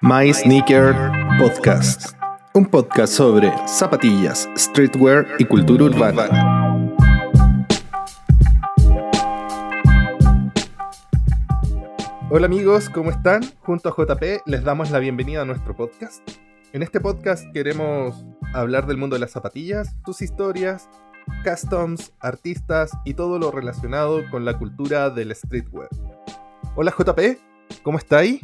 My Sneaker Podcast. Un podcast sobre zapatillas, streetwear y cultura urbana. Hola amigos, ¿cómo están? Junto a JP les damos la bienvenida a nuestro podcast. En este podcast queremos hablar del mundo de las zapatillas, sus historias, customs, artistas y todo lo relacionado con la cultura del streetwear. Hola JP, ¿cómo está ahí?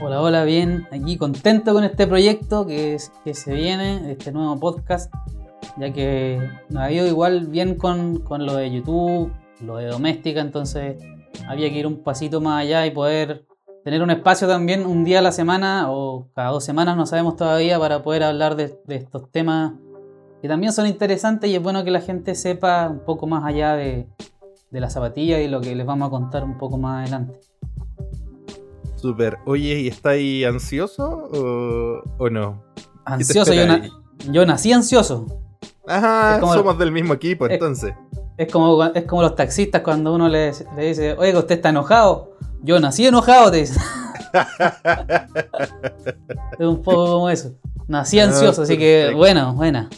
Hola, hola, bien. Aquí contento con este proyecto que, se viene, este nuevo podcast, ya que nos ha ido igual bien con, con lo de YouTube, lo de doméstica, entonces había que ir un pasito más allá y poder tener un espacio también un día a la semana o cada dos semanas, no sabemos todavía, para poder hablar de, de estos temas que también son interesantes y es bueno que la gente sepa un poco más allá de, de la zapatilla y lo que les vamos a contar un poco más adelante. Super. Oye, ¿y estáis ansioso o, no? Ansioso, yo, yo, nací ansioso. Ajá, somos del mismo equipo entonces. Es como, es como los taxistas cuando uno le, dice, oye, usted está enojado. Yo nací enojado, te dice. es un poco como eso. Nací ah, ansioso, así que bueno, buena.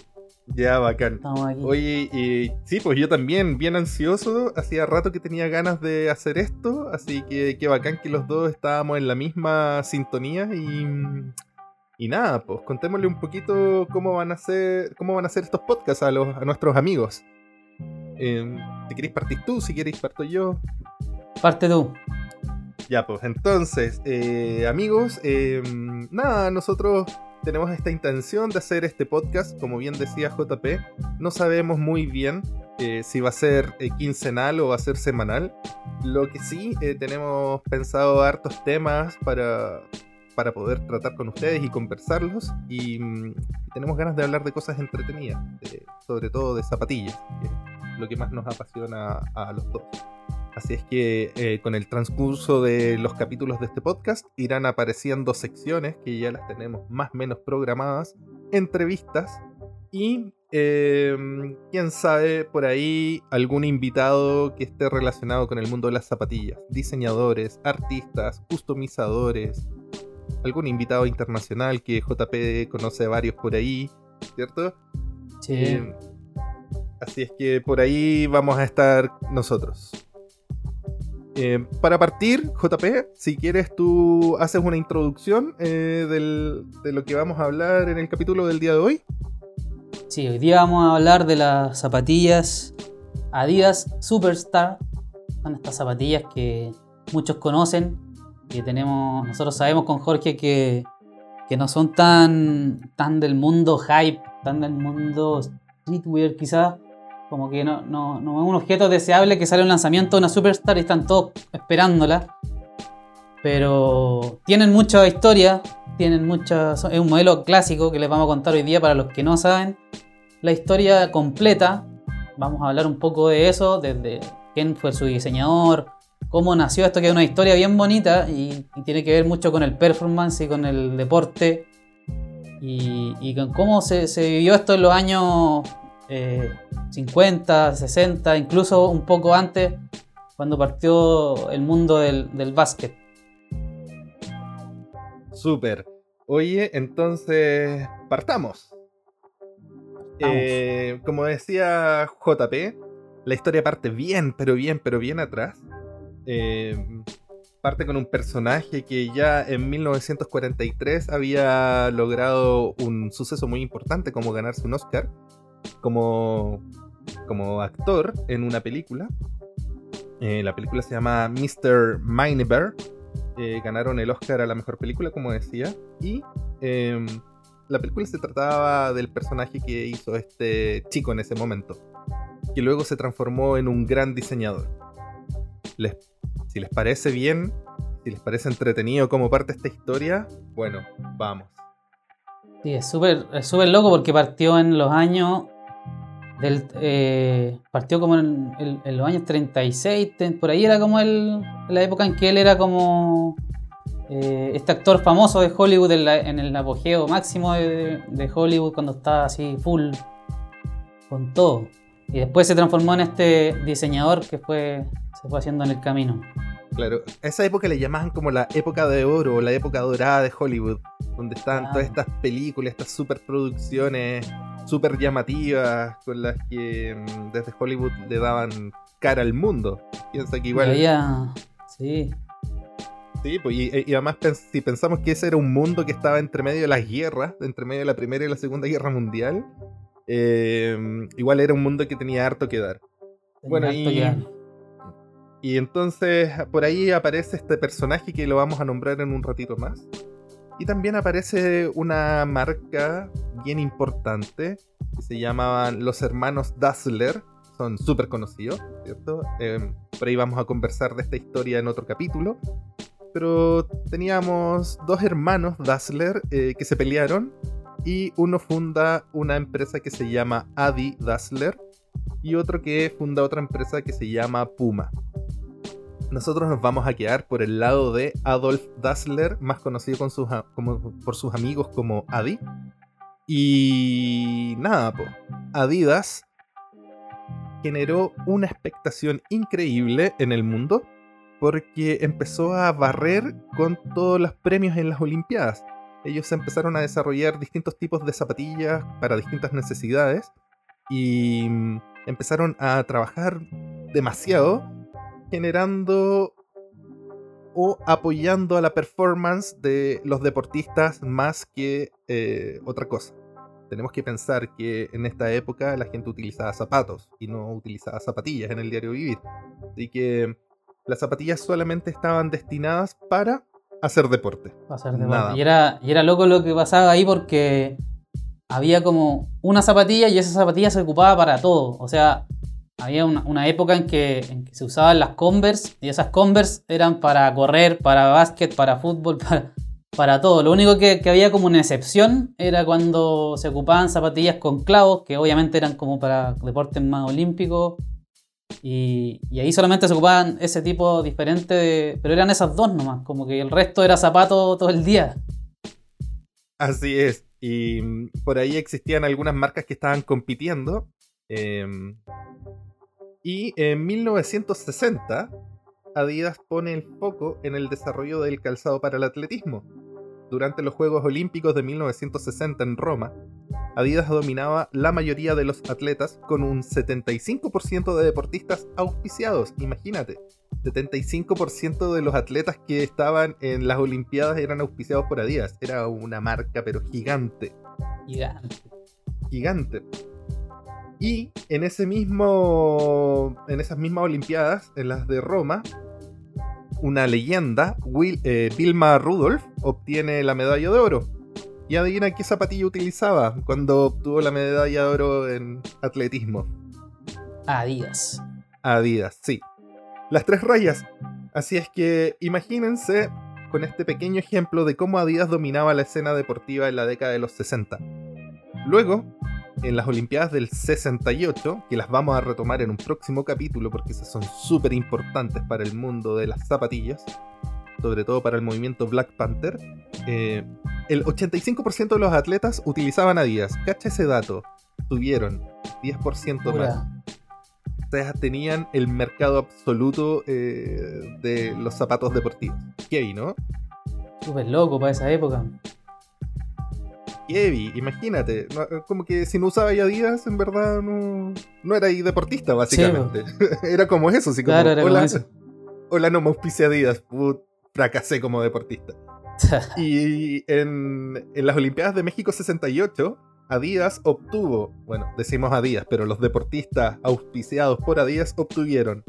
Ya, bacán. Oye, y sí, pues yo también, bien ansioso. Hacía rato que tenía ganas de hacer esto, así que qué bacán que los dos estábamos en la misma sintonía y. Y nada, pues contémosle un poquito cómo van a ser, cómo van a ser estos podcasts a, los, a nuestros amigos. Eh, si queréis partir tú, si queréis parto yo. Parte tú. Ya, pues entonces, eh, amigos, em, nada, nosotros tenemos esta intención de hacer este podcast, como bien decía JP, no sabemos muy bien eh, si va a ser eh, quincenal o va a ser semanal. Lo que sí, tenemos pensado hartos temas para, para poder tratar con ustedes y conversarlos. Y, mm, tenemos ganas de hablar de cosas entretenidas, sobre todo de zapatillas, que es lo que más nos apasiona a los dos. Así es que eh, con el transcurso de los capítulos de este podcast irán apareciendo secciones que ya las tenemos más o menos programadas, entrevistas y em, quién sabe por ahí algún invitado que esté relacionado con el mundo de las zapatillas, diseñadores, artistas, customizadores, algún invitado internacional que JP conoce a varios por ahí, ¿cierto? Sí. Em, así es que por ahí vamos a estar nosotros. Eh, para partir, JP, si quieres tú haces una introducción eh, de lo que vamos a hablar en el capítulo del día de hoy. Sí, hoy día vamos a hablar de las zapatillas Adidas Superstar. Son estas zapatillas que muchos conocen, que tenemos, nosotros sabemos con Jorge que, que no son tan, tan del mundo hype, tan del mundo streetwear quizás, como que no, no, no es un objeto deseable que sale un lanzamiento de una Superstar y están todos esperándola. Pero tienen mucha historia, tienen mucha, es un modelo clásico que les vamos a contar hoy día para los que no saben. La historia completa, vamos a hablar un poco de eso, desde quién fue su diseñador, cómo nació esto, que es una historia bien bonita y, tiene que ver mucho con el performance y con el deporte. Y, con cómo se, se, vivió esto en los años 50, eh, 60, incluso un poco antes, cuando partió el mundo del, básquet. Súper. Oye, entonces partamos. Eh, como decía JP, la historia parte bien, pero bien, pero bien atrás. Eh, parte con un personaje que ya en 1943 había logrado un suceso muy importante como ganarse un Oscar como, como actor en una película. Eh, la película se llama Mr. Minebear. Eh, ganaron el Oscar a la mejor película, como decía. Y em, la película se trataba del personaje que hizo este chico en ese momento. Que luego se transformó en un gran diseñador. Les, si les parece bien, si les parece entretenido como parte de esta historia, bueno, vamos. Sí, es súper loco porque partió en los años del, eh, partió como en, los años 36, por ahí era como el, la época en que él era como eh, este actor famoso de Hollywood en, el apogeo máximo de, Hollywood cuando estaba así full con todo. Y después se transformó en este diseñador que fue, se fue haciendo en el camino. Claro, a esa época le llamaban como la época de oro, la época dorada de Hollywood, donde estaban Ah. todas estas películas, estas superproducciones super llamativas con las que mm, desde Hollywood le daban cara al mundo. Piensa que igual... Había- Sí, Sí, pues, y, y además pens- si pensamos que ese era un mundo que estaba entre medio de las guerras, entre medio de la Primera y la Segunda Guerra Mundial, eh, igual era un mundo que tenía harto que dar. Bueno, y-. Y entonces por ahí aparece este personaje que lo vamos a nombrar en un ratito más. Y también aparece una marca bien importante que se llamaban los hermanos Dassler. Son súper conocidos, ¿cierto? Eh, por ahí vamos a conversar de esta historia en otro capítulo. Pero teníamos dos hermanos Dassler eh, que se pelearon y uno funda una empresa que se llama Adi Dassler y otro que funda otra empresa que se llama Puma. Nosotros nos vamos a quedar por el lado de Adolf Dassler, más conocido por sus amigos como Adi. Y nada, po. Adidas generó una expectación increíble en el mundo porque empezó a barrer con todos los premios en las Olimpiadas. Ellos empezaron a desarrollar distintos tipos de zapatillas para distintas necesidades y mm, empezaron a trabajar demasiado generando o apoyando a la performance de los deportistas más que eh, otra cosa. Tenemos que pensar que en esta época la gente utilizaba zapatos y no utilizaba zapatillas en el diario vivir. Así que las zapatillas solamente estaban destinadas para hacer deporte. Va a ser de Nada. parte. Y era, y era loco lo que pasaba ahí porque había como una zapatilla y esa zapatilla se ocupaba para todo. O sea, había una, época en que, se usaban las Converse y esas Converse eran para correr, para básquet, para fútbol, para, para todo. Lo único que, había como una excepción era cuando se ocupaban zapatillas con clavos, que obviamente eran como para deportes más olímpicos. Y, y ahí solamente se ocupaban ese tipo diferente de... Pero eran esas dos nomás, como que el resto era zapato todo el día. Así es. Y mm, por ahí existían algunas marcas que estaban compitiendo. em, y en 1960, Adidas pone el foco en el desarrollo del calzado para el atletismo. Durante los Juegos Olímpicos de 1960 en Roma, Adidas dominaba la mayoría de los atletas con un 75% de deportistas auspiciados. Imagínate, 75% de los atletas que estaban en las Olimpiadas eran auspiciados por Adidas. Era una marca pero gigante, Gigante. gigante. Y en ese mismo en esas mismas Olimpiadas, en las de Roma, una leyenda, Will- eh, Vilma Rudolph, obtiene la medalla de oro. Y adivina qué zapatilla utilizaba cuando obtuvo la medalla de oro en atletismo. Adidas. Adidas, sí. Las tres rayas. Así es que imagínense con este pequeño ejemplo de cómo Adidas dominaba la escena deportiva en la década de los 60. Luego, en las Olimpiadas del 68, que las vamos a retomar en un próximo capítulo porque esas son súper importantes para el mundo de las zapatillas, sobre todo para el movimiento Black Panther, eh, el 85% de los atletas utilizaban Adidas. Cacha ese dato. Tuvieron 10% más. Pura. Ustedes tenían el mercado absoluto eh, de los zapatos deportivos. Heavy, ¿no? Súper loco para esa época. Heavy, imagínate. no- Como que si no usaba Adidas, en verdad no, no era ahí deportista, básicamente. era como eso, así como, Claro, era como hola, eso. hola, no me auspicia Adidas. Put, fracasé como deportista. Y en, en las Olimpiadas de México 68, Adidas obtuvo, bueno, decimos Adidas, pero los deportistas auspiciados por Adidas obtuvieron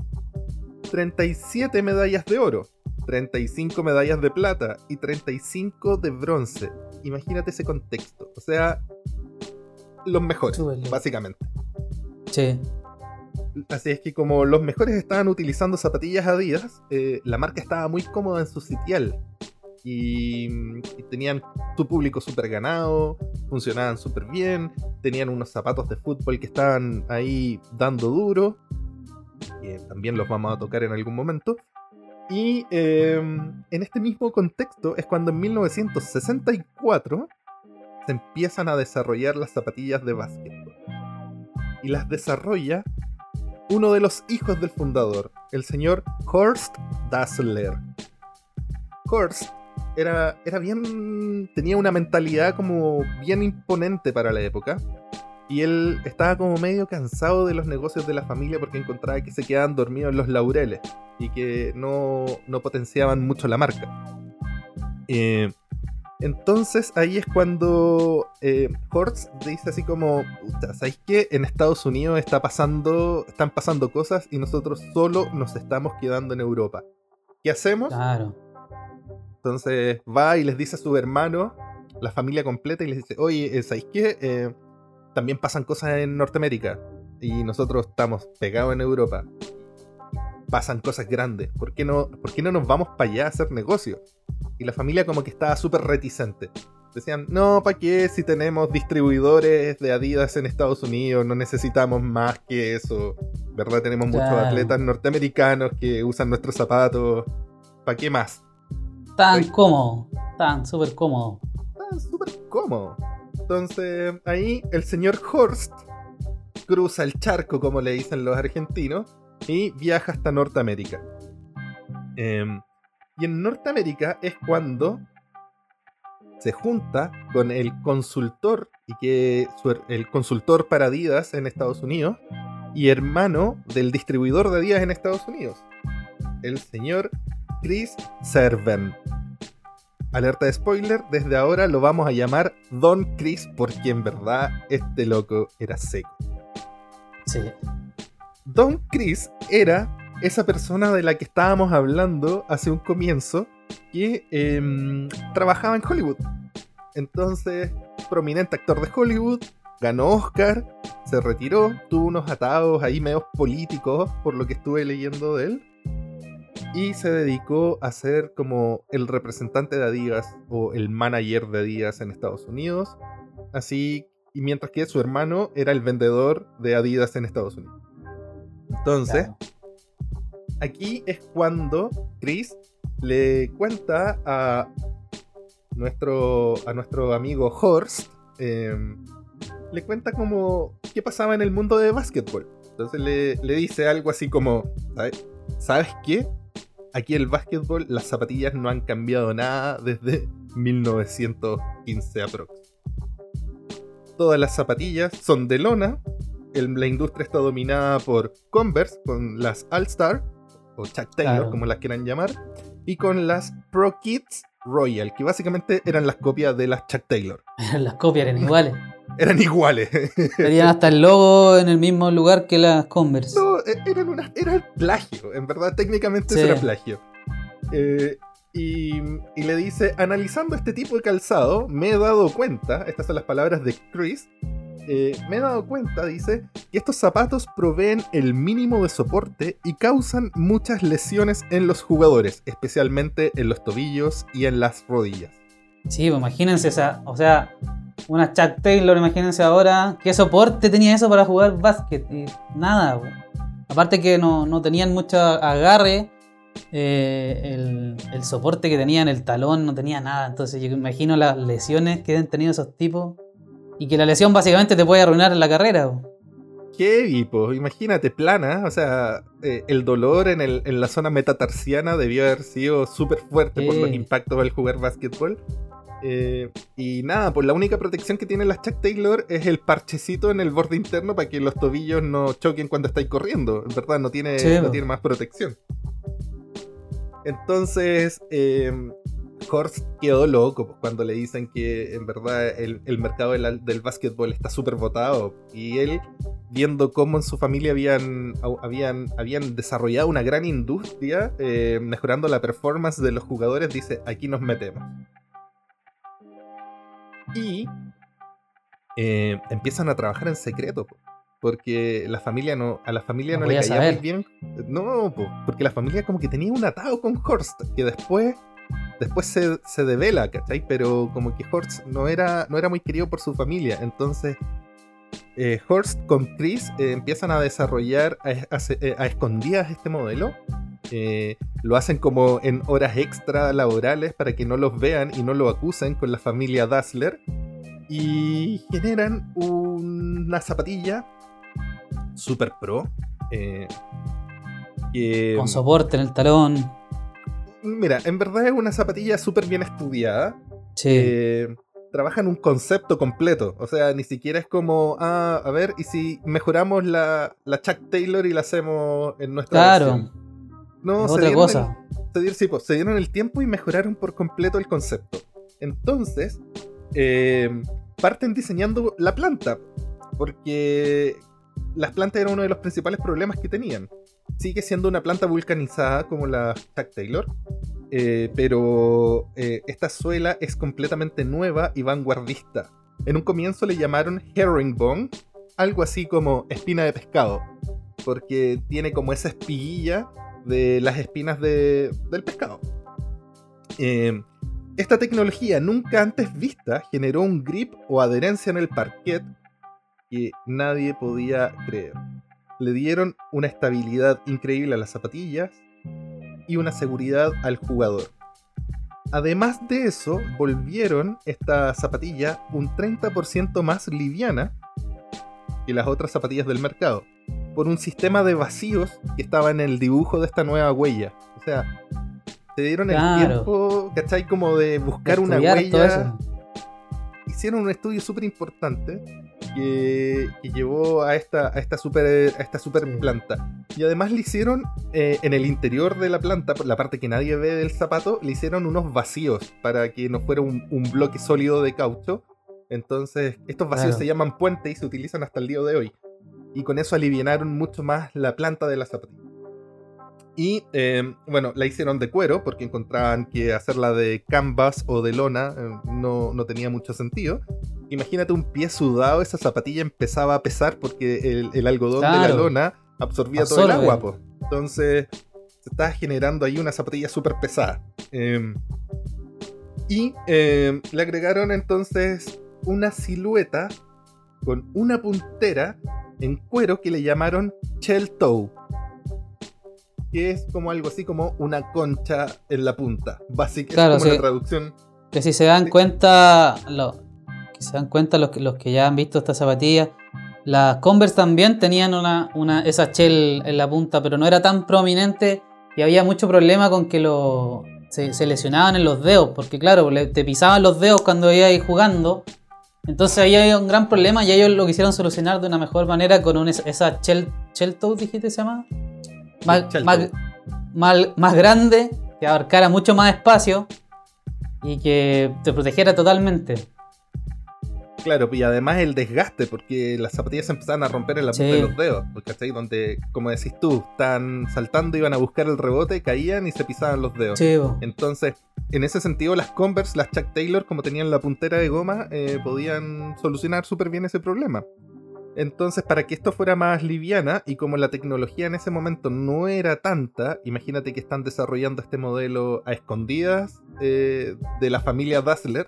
37 medallas de oro, 35 medallas de plata y 35 de bronce. Imagínate ese contexto. O sea, los mejores, básicamente. Sí. Así es que como los mejores estaban utilizando zapatillas Adidas, eh, la marca estaba muy cómoda en su sitial. Y, y tenían su público súper ganado, funcionaban súper bien, tenían unos zapatos de fútbol que estaban ahí dando duro, que también los vamos a tocar en algún momento. Y eh, en este mismo contexto es cuando en 1964 se empiezan a desarrollar las zapatillas de básquetbol. Y las desarrolla uno de los hijos del fundador, el señor Horst Dassler. Horst era, era bien. tenía una mentalidad como bien imponente para la época. Y él estaba como medio cansado de los negocios de la familia porque encontraba que se quedaban dormidos en los laureles y que no, no potenciaban mucho la marca. Eh, entonces ahí es cuando eh, Hortz dice así como, ¿sabéis qué? En Estados Unidos está pasando, están pasando cosas y nosotros solo nos estamos quedando en Europa. ¿Qué hacemos? Claro. Entonces va y les dice a su hermano, la familia completa, y les dice, oye, eh, ¿sabéis qué? Eh, también pasan cosas en Norteamérica y nosotros estamos pegados en Europa. Pasan cosas grandes. ¿Por qué no, por qué no nos vamos para allá a hacer negocio? Y la familia como que estaba súper reticente. Decían, no, ¿para qué? Si tenemos distribuidores de Adidas en Estados Unidos, no necesitamos más que eso. ¿Verdad? Tenemos muchos atletas norteamericanos que usan nuestros zapatos. ¿Para qué más? Tan cómodo, tan súper cómodo. Ah, súper cómodo. Entonces, ahí el señor Horst cruza el charco, como le dicen los argentinos, y viaja hasta Norteamérica. Em, y en Norteamérica es cuando se junta con el consultor, y que el consultor para Adidas en Estados Unidos, y hermano del distribuidor de Adidas en Estados Unidos, el señor Chris Serven. Alerta de spoiler, desde ahora lo vamos a llamar Don Chris porque en verdad este loco era seco. Sí. Don Chris era esa persona de la que estábamos hablando hace un comienzo que em, trabajaba en Hollywood. Entonces, prominente actor de Hollywood, ganó Oscar, se retiró, tuvo unos atados ahí medios políticos por lo que estuve leyendo de él. Y se dedicó a ser como el representante de Adidas o el manager de Adidas en Estados Unidos. Así, y mientras que su hermano era el vendedor de Adidas en Estados Unidos. Entonces, claro. aquí es cuando Chris le cuenta a nuestro, a nuestro amigo Horst, eh, le cuenta como qué pasaba en el mundo de básquetbol. Entonces le, le dice algo así como, ¿sabes, ¿sabes qué? Aquí el básquetbol, las zapatillas no han cambiado nada desde 1915 aprox. Todas las zapatillas son de lona. el- la industria está dominada por Converse, con las All Star, o Chuck Taylor, Claro. como las quieran llamar, y con las Pro Kids Royal, que básicamente eran las copias de las Chuck Taylor. Las copias eran iguales. Eran iguales. Tenían hasta el logo en el mismo lugar que las Converse. No, eh, eran una, era plagio. En verdad, técnicamente Sí. eso era plagio. Eh, y, y le dice, analizando este tipo de calzado, me he dado cuenta, estas son las palabras de Chris, eh, me he dado cuenta, dice, que estos zapatos proveen el mínimo de soporte y causan muchas lesiones en los jugadores, especialmente en los tobillos y en las rodillas. Sí, pues imagínense, esa, o sea, una Chuck Taylor, imagínense ahora, ¿qué soporte tenía eso para jugar básquet? Y nada, po. aparte que no, no tenían mucho agarre, eh, el, el soporte que tenía en el talón no tenía nada, entonces yo imagino las lesiones que han tenido esos tipos y que la lesión básicamente te puede arruinar la carrera. po. Heavy, pues, imagínate, plana, o sea, eh, el dolor en, el- en la zona metatarsiana debió haber sido súper fuerte por los impactos al jugar básquetbol. Eh, y nada, pues la única protección que tienen las Chuck Taylor es el parchecito en el borde interno para que los tobillos no choquen cuando estáis corriendo. En verdad, no tiene, Sí, no tiene más protección. Entonces, eh, Horst quedó loco pues, cuando le dicen que en verdad el, el mercado del, del básquetbol está súper votado. Y él, viendo cómo en su familia habían, habían, habían desarrollado una gran industria, eh, mejorando la performance de los jugadores, dice, aquí nos metemos. Y eh, empiezan a trabajar en secreto. po, Porque la familia no, a la familia No no, le caía saber. muy bien. No, po, porque la familia como que tenía un atado con Horst, que después, después se, se devela, ¿cachai? Pero como que Horst no era, no era muy querido por su familia. Entonces, eh, Horst con Chris eh, empiezan a desarrollar a, a- eh, a escondidas este modelo. Eh, lo hacen como en horas extra laborales para que no los vean y no lo acusen con la familia Dassler. Y generan una zapatilla super pro Eh, Con soporte en el talón. Mira, en verdad es una zapatilla súper bien estudiada. Sí. Eh, trabajan un concepto completo. O sea, ni siquiera es como, ah, a ver, ¿y si mejoramos la, la Chuck Taylor y la hacemos en nuestra claro. versión? No, se otra dieron cosa. el- se, dieron, sí, pues, se dieron el tiempo y mejoraron por completo el concepto. Entonces, eh, parten diseñando la planta. Porque las plantas eran uno de los principales problemas que tenían. Sigue siendo una planta vulcanizada como la Chuck Taylor. eh, pero eh, esta suela es completamente nueva y vanguardista. En un comienzo le llamaron herringbone, algo así como espina de pescado, porque tiene como esa espiguilla de las espinas de- del pescado. Eh, esta tecnología nunca antes vista generó un grip o adherencia en el parquet que nadie podía creer. Le dieron una estabilidad increíble a las zapatillas y una seguridad al jugador. Además de eso, volvieron esta zapatilla un 30% más liviana que las otras zapatillas del mercado, por un sistema de vacíos que estaba en el dibujo de esta nueva huella. O sea, se dieron el tiempo, ¿cachai? Como de buscar una Estudiar huella hicieron un estudio súper importante que, que llevó a esta, a esta super, a esta super Sí. planta. Y además le hicieron eh, en el interior de la planta, por la parte que nadie ve del zapato, le hicieron unos vacíos para que no fuera un, un bloque sólido de caucho. Entonces, estos vacíos Claro. se llaman puente y se utilizan hasta el día de hoy. Y con eso alivianaron mucho más la planta de la zapatilla. Y eh, bueno, la hicieron de cuero porque encontraban que hacerla de canvas o de lona eh, no, no tenía mucho sentido. Imagínate un pie sudado, esa zapatilla empezaba a pesar porque el, el algodón de la lona absorbía todo el agua. po. Entonces se estaba generando ahí una zapatilla súper pesada. Eh, y le agregaron entonces una silueta con una puntera en cuero que le llamaron shell toe. Que es como algo así como una concha en la punta. Básicamente Claro, es como sí. la traducción. Que si se dan cuenta, lo- que se dan cuenta los que, los que ya han visto esta zapatilla, las Converse también tenían una, una, esa shell en la punta, pero no era tan prominente y había mucho problema con que lo, se, se lesionaban en los dedos, porque claro, te pisaban los dedos cuando ibas jugando. Entonces ahí había un gran problema y ellos lo quisieron solucionar de una mejor manera con un, esa shell, dijiste, se llama. Más, shell más- toe. más- más grande, que abarcara mucho más espacio y que te protegiera totalmente. Claro, y además el desgaste, porque las zapatillas se empezaban a romper en la punta Sí. de los dedos. ¿Cachai? Donde, como decís tú, están saltando, iban a buscar el rebote, caían y se pisaban los dedos. Sí. Entonces, en ese sentido, las Converse, las Chuck Taylor, como tenían la puntera de goma, eh, podían solucionar súper bien ese problema. Entonces, para que esto fuera más liviana y como la tecnología en ese momento no era tanta, imagínate que están desarrollando este modelo a escondidas eh, de la familia Dassler,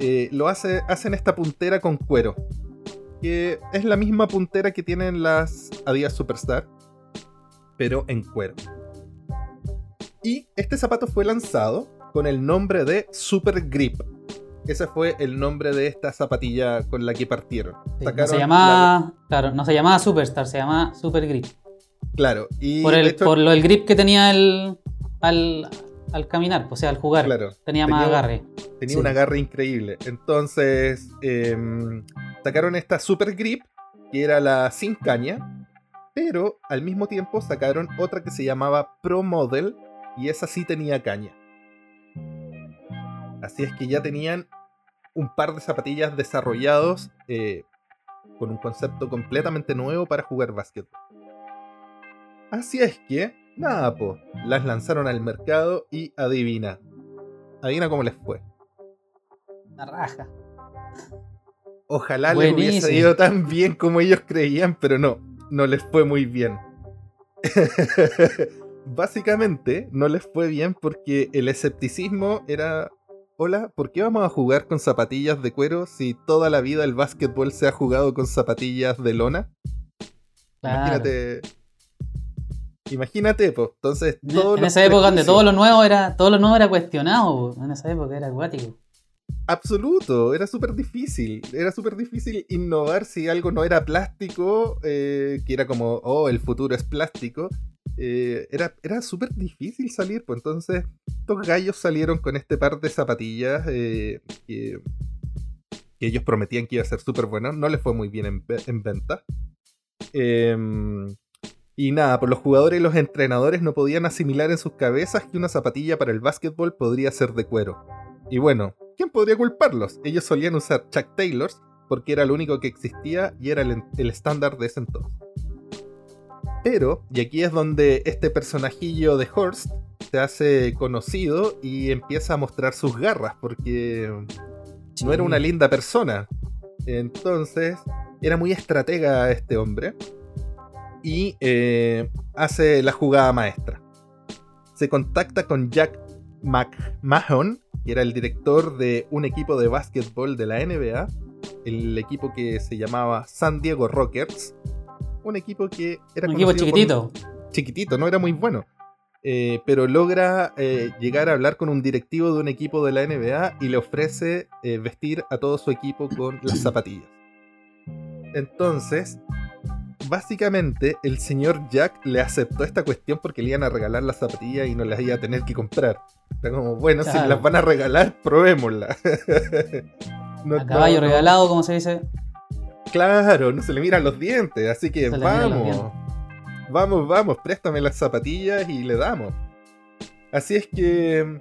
eh, lo hace, hacen esta puntera con cuero, que es la misma puntera que tienen las Adidas Superstar, pero en cuero. Y este zapato fue lanzado con el nombre de Super Grip. Ese fue el nombre de esta zapatilla con la que partieron. Sí, no se la- llamaba, claro, no se llamaba Superstar, se llamaba Super Grip. Claro, y Por, el, hecho, por lo el grip que tenía el, al, al caminar, o sea, al jugar. Claro, tenía más agarre. tenía sí. un agarre increíble. Entonces, em, sacaron esta Super Grip, que era la sin caña, pero al mismo tiempo sacaron otra que se llamaba Pro Model, y esa sí tenía caña. Así es que ya tenían un par de zapatillas desarrollados eh, con un concepto completamente nuevo para jugar básquetbol. Así es que, nada, po, las lanzaron al mercado y adivina. Adivina cómo les fue. Una raja. Ojalá les hubiese ido tan bien como ellos creían, pero no, no les fue muy bien. Básicamente, no les fue bien porque el escepticismo era, hola, ¿por qué vamos a jugar con zapatillas de cuero si toda la vida el básquetbol se ha jugado con zapatillas de lona? Claro. Imagínate. Imagínate, pues. Entonces, En- todos en esa época donde todo lo nuevo era todo lo nuevo era cuestionado, en esa época era acuático. Absoluto, era súper difícil. Era súper difícil innovar si algo no era plástico, eh, que era como, oh, el futuro es plástico. Eh, era era súper difícil salir, pues entonces estos gallos salieron con este par de zapatillas eh, que, que ellos prometían que iba a ser súper bueno. No les fue muy bien en, en venta. Y nada, pues los jugadores y los entrenadores no podían asimilar en sus cabezas que una zapatilla para el básquetbol podría ser de cuero. Y bueno, ¿quién podría culparlos? Ellos solían usar Chuck Taylors porque era lo único que existía y era el, el estándar de ese entonces. Pero, y aquí es donde este personajillo de Horst se hace conocido y empieza a mostrar sus garras porque no era una linda persona. Entonces, era muy estratega este hombre. Y eh, hace la jugada maestra. Se contacta con Jack McMahon, que era el director de un equipo de básquetbol de la NBA. El equipo que se llamaba San Diego Rockets. Un equipo que era Un equipo por- chiquitito. chiquitito, no era muy bueno. Eh, pero logra eh, llegar a hablar con un directivo de un equipo de la NBA y le ofrece eh, vestir a todo su equipo con las zapatillas. Entonces, básicamente, el señor Jack le aceptó esta cuestión porque le iban a regalar las zapatillas y no las iba a tener que comprar. Era como, bueno, si Claro. las van a regalar, probémoslas. No- A caballo no- no- regalado, como se dice. Claro, no se le miran los dientes, así que vamos. Vamos, vamos, préstame las zapatillas y le damos. Así es que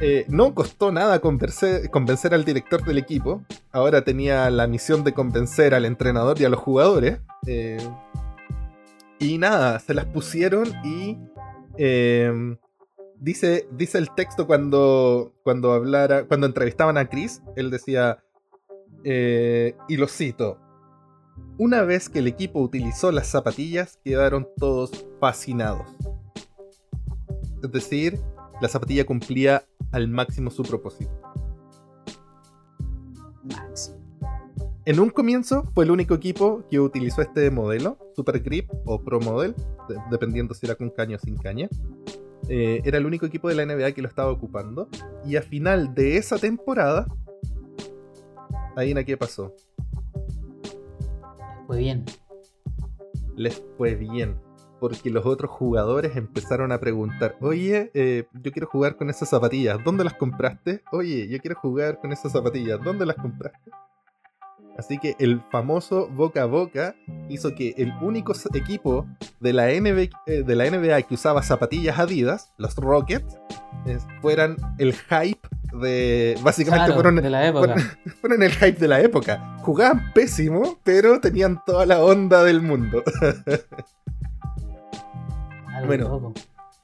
eh, no costó nada convencer, convencer al director del equipo. Ahora tenía la misión de convencer al entrenador y a los jugadores. eh, y nada, se las pusieron y eh, dice, dice el texto cuando, cuando hablara, cuando entrevistaban a Chris, él decía, y lo cito, una vez que el equipo utilizó las zapatillas, quedaron todos fascinados. Es decir, la zapatilla cumplía al máximo su propósito. En un comienzo fue el único equipo que utilizó este modelo, Super Grip o Pro Model, de- dependiendo si era con caña o sin caña. Eh, era el único equipo de la NBA que lo estaba ocupando. Y a final de esa temporada, adivina qué pasó. Fue bien. les fue bien. Porque los otros jugadores empezaron a preguntar, oye, eh, yo quiero jugar con esas zapatillas, ¿dónde las compraste? Oye, yo quiero jugar con esas zapatillas, ¿dónde las compraste? Así que el famoso boca a boca hizo que el único equipo de la, NBA, eh, de la NBA que usaba zapatillas Adidas, los Rockets, fueran el hype de... Básicamente Claro, fueron, de la época. fueron el hype de la época. Jugaban pésimo, pero tenían toda la onda del mundo. Bueno. loco.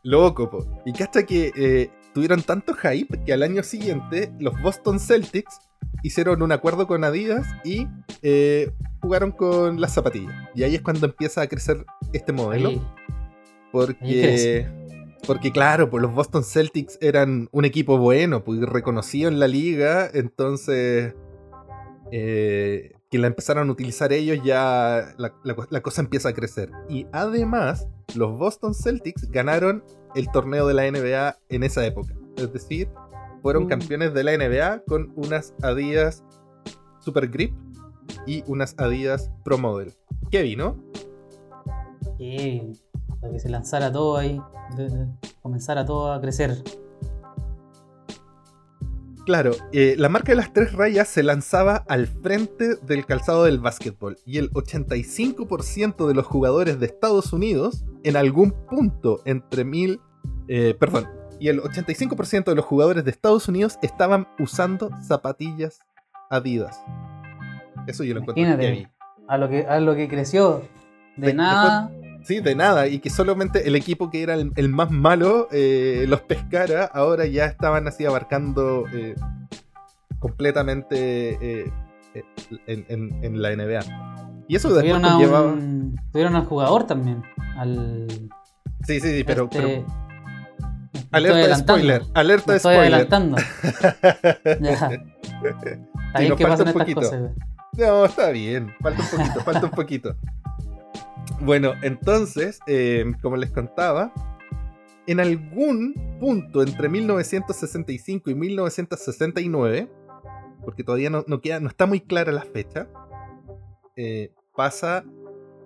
Loco, po. Y que hasta que eh, tuvieron tanto hype que al año siguiente los Boston Celtics hicieron un acuerdo con Adidas y eh, jugaron con las zapatillas. Y ahí es cuando empieza a crecer este modelo. Ahí, Porque, porque claro, pues los Boston Celtics eran un equipo bueno, pues reconocido en la liga, entonces eh, que la empezaron a utilizar ellos ya la, la co- la cosa empieza a crecer. Y además, los Boston Celtics ganaron el torneo de la NBA en esa época. Es decir, fueron Mm. campeones de la NBA con unas Adidas Super Grip y unas Adidas Pro Model. Kevin, ¿no? Sí, para que se lanzara todo ahí, comenzara todo a crecer. Claro, eh, la marca de las tres rayas se lanzaba al frente del calzado del básquetbol y el 85% de los jugadores de Estados Unidos en algún punto entre mil... eh, perdón, y el 85% de los jugadores de Estados Unidos estaban usando zapatillas Adidas. Eso yo lo encuentro Imagínate. heavy. A lo que, a lo que creció. De, De- nada. Sí, de nada, y que solamente el equipo que era el, el más malo eh, los pescara, ahora ya estaban así abarcando eh, completamente eh, en, en- en la NBA. Y eso después Tuvieron, a un, tuvieron al jugador también. Al. Sí, sí, sí, pero... este- pero- alerta spoiler, alerta Me de estoy spoiler. adelantando. Ya. Está bien nos que estas cosas. güey. No, está bien. Falta un poquito, falta un poquito. Bueno, entonces, eh, como les contaba, en algún punto entre 1965 y 1969, porque todavía no, queda, no está muy clara la fecha, eh, pasa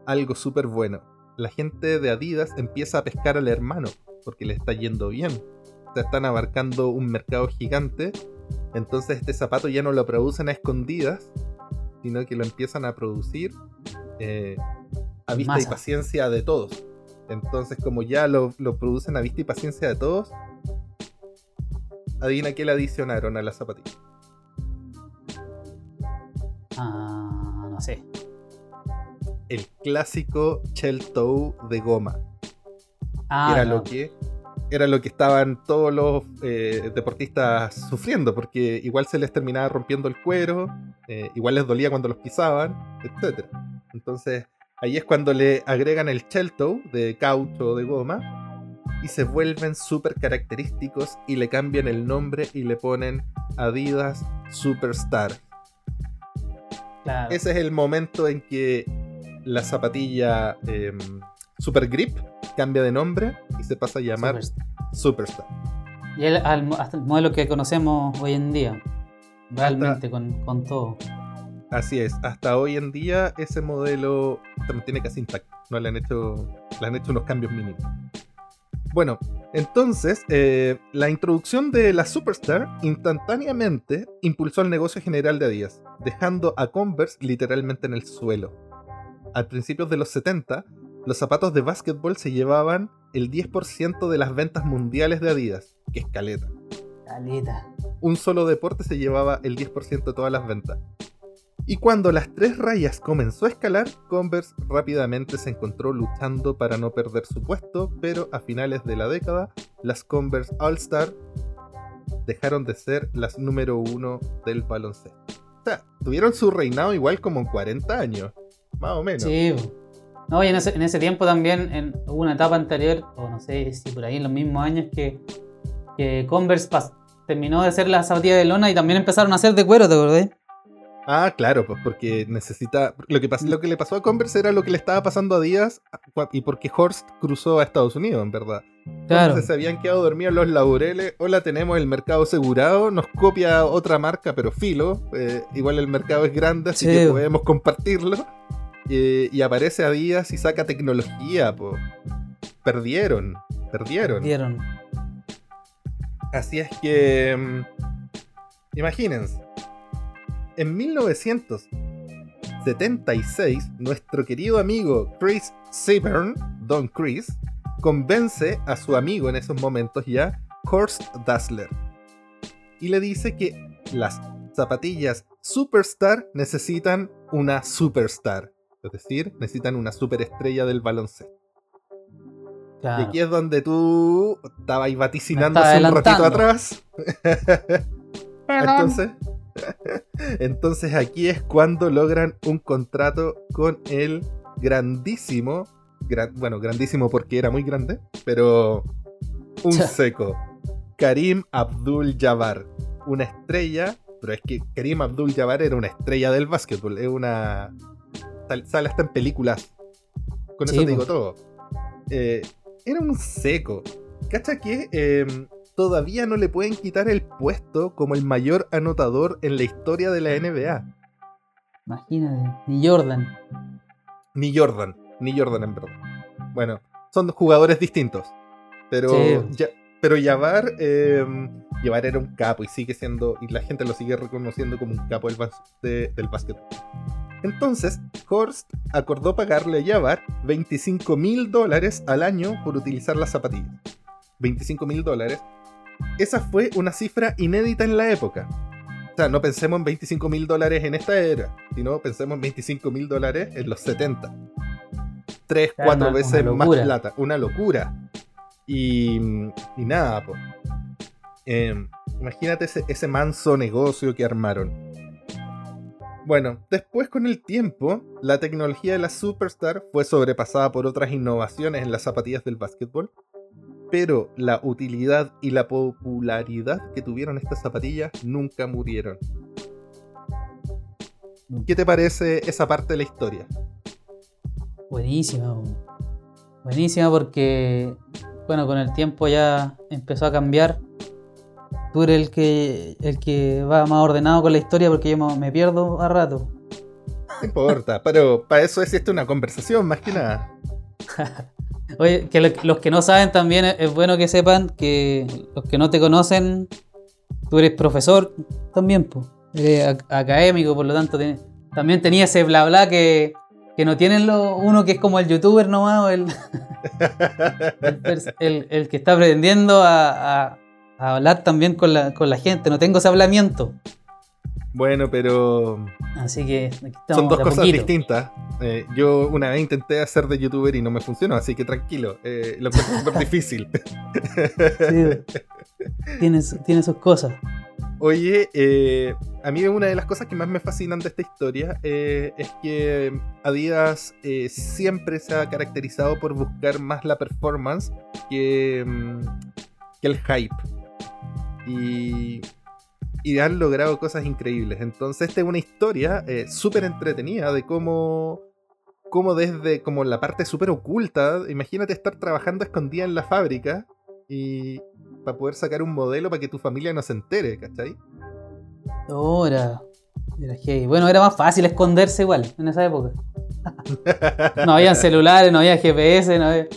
algo súper bueno. La gente de Adidas empieza a pescar al hermano, porque le está yendo bien. O sea, están abarcando un mercado gigante. Entonces este zapato ya no lo producen a escondidas, sino que lo empiezan a producir eh, a vista y paciencia de todos. Entonces, como ya lo, lo producen a vista y paciencia de todos, adivina qué le adicionaron a la zapatilla. Ah, no sé. El clásico shell toe de goma. Ah, era no. lo que era lo que estaban todos los eh, deportistas sufriendo, porque igual se les terminaba rompiendo el cuero, eh, igual les dolía cuando los pisaban, etc. Entonces, ahí es cuando le agregan el shell toe de caucho o de goma y se vuelven súper característicos y le cambian el nombre y le ponen Adidas Superstar. Claro. Ese es el momento en que la zapatilla em, Super Grip cambia de nombre y se pasa a llamar Superstar. Superstar. Y el, al- hasta el modelo que conocemos hoy en día. Realmente con, con todo. Así es, hasta hoy en día ese modelo se mantiene casi intacto. No le han hecho, le han hecho unos cambios mínimos. Bueno, entonces eh, la introducción de la Superstar instantáneamente impulsó el negocio general de Adidas, dejando a Converse literalmente en el suelo. A principios de los 70, los zapatos de básquetbol se llevaban el 10% de las ventas mundiales de Adidas, que es caleta. Caleta. un solo deporte se llevaba el 10% de todas las ventas. Y cuando las tres rayas comenzó a escalar, Converse rápidamente se encontró luchando para no perder su puesto, pero a finales de la década, las Converse All Star dejaron de ser las número uno del baloncesto. O sea, tuvieron su reinado igual como en 40 años, más o menos. Sí. No, y en ese, tiempo también en, hubo una etapa anterior, o no sé si por ahí en los mismos años, que, Converse terminó de hacer la zapatilla de lona y también empezaron a hacer de cuero, ¿te acordás? Ah, claro, pues porque necesita. Lo que, lo que le pasó a Converse era lo que le estaba pasando a Díaz y porque Horst cruzó a Estados Unidos, en verdad. Claro. Entonces se habían quedado dormidos los laureles. Hola, tenemos el mercado asegurado. Nos copia otra marca, pero filo. eh, igual el mercado es grande, así Sí. que podemos compartirlo. Eh, y aparece a Díaz y saca tecnología, po. Perdieron, perdieron. Dieron. Así es que. mm, Imagínense. En 1976, nuestro querido amigo Chris Seaburn, Don Chris, convence a su amigo en esos momentos ya, Horst Dassler. Y le dice que las zapatillas Superstar necesitan una Superstar. Es decir, necesitan una superestrella del baloncesto. Y aquí es donde tú estabas vaticinando hace un ratito atrás. Entonces, entonces aquí es cuando logran un contrato con el grandísimo, gran- bueno, grandísimo porque era muy grande, pero un seco, Karim Abdul Jabbar, una estrella, pero es que Karim Abdul Jabbar era una estrella del básquetbol, es una sal- sale hasta en películas. Con Sí, eso te digo todo. Eh, era un seco. ¿Cacha que em, todavía no le pueden quitar el puesto como el mayor anotador en la historia de la NBA? Imagínate. Ni Jordan. Ni Jordan, ni Jordan en verdad. Bueno, son jugadores distintos. Pero, Sí. ya, pero Jabbar, em, Jabbar era un capo y sigue siendo, y la gente lo sigue reconociendo como un capo del, bas- de- del básquetbol. Entonces, Horst acordó pagarle a Jabbar 25 mil dólares al año por utilizar las zapatillas. 25 mil dólares. Esa fue una cifra inédita en la época. O sea, no pensemos en 25 mil dólares en esta era, sino pensemos en 25 mil dólares en los 70. Tres, Era cuatro una- veces una más plata. Una locura. Y, y nada, pues. imagínate ese, ese manso negocio que armaron. Bueno, después con el tiempo, la tecnología de la Superstar fue sobrepasada por otras innovaciones en las zapatillas del básquetbol, pero la utilidad y la popularidad que tuvieron estas zapatillas nunca murieron. ¿Qué te parece esa parte de la historia? Buenísima. Buenísima porque, bueno, con el tiempo ya empezó a cambiar. Arturo es el que, el que va más ordenado con la historia porque yo me pierdo a rato. No importa, pero para eso es esto una conversación, más que nada. Oye, que los que no saben también es bueno que sepan que los que no te conocen, tú eres profesor también, pues. Eres académico, por lo tanto, también tenía ese bla bla que, que no tienen lo, uno que es como el youtuber nomás, o el, el, que está aprendiendo a, hablar también con la, con la gente. No tengo ese hablamiento. Bueno, pero. Así que son dos cosas distintas. Eh, yo una vez intenté hacer de youtuber y no me funcionó, así que tranquilo. Eh, lo que es súper difícil. tiene, tiene sus cosas. Oye, eh, a mí una de las cosas que más me fascinan de esta historia es que Adidas siempre se ha caracterizado por buscar más la performance que, mm, que el hype. Y y han logrado cosas increíbles. Entonces, esta es una historia eh, súper entretenida de cómo, cómo desde como la parte súper oculta, imagínate estar trabajando escondida en la fábrica y para poder sacar un modelo para que tu familia no se entere, ¿cachai? Ahora, bueno, era más fácil esconderse igual en esa época. no había celulares, no había GPS, no había...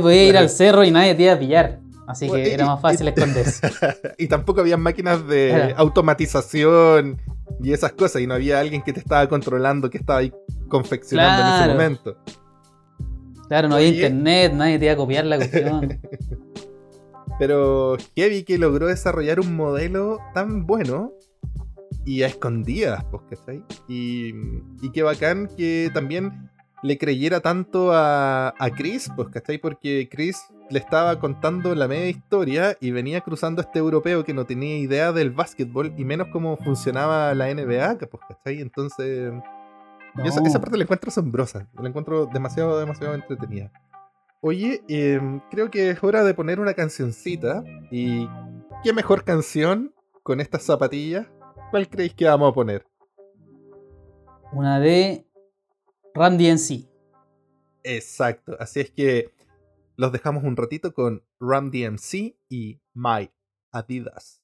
podía ir al cerro y nadie te iba a pillar. Así que era más fácil esconderse. y tampoco había máquinas de automatización y esas cosas. Y no había alguien que te estaba controlando, que estaba ahí confeccionando en ese momento. Claro, no había internet, nadie te iba a copiar la cuestión. Pero Heavy que logró desarrollar un modelo tan bueno y a escondidas, pues, ¿cachai? Y, y qué bacán que también le creyera tanto a, a Chris, pues, ¿cachai? Porque Chris le estaba contando la media historia y venía cruzando este europeo que no tenía idea del básquetbol y menos cómo funcionaba la NBA, pues, ¿cachai? Entonces, esa, parte la encuentro asombrosa, la encuentro demasiado, demasiado entretenida. Oye, em, creo que es hora de poner una cancioncita y ¿qué mejor canción con estas zapatillas? ¿Cuál creéis que vamos a poner? Una de Randy en sí. Exacto, así es que los dejamos un ratito con Run DMC y My Adidas.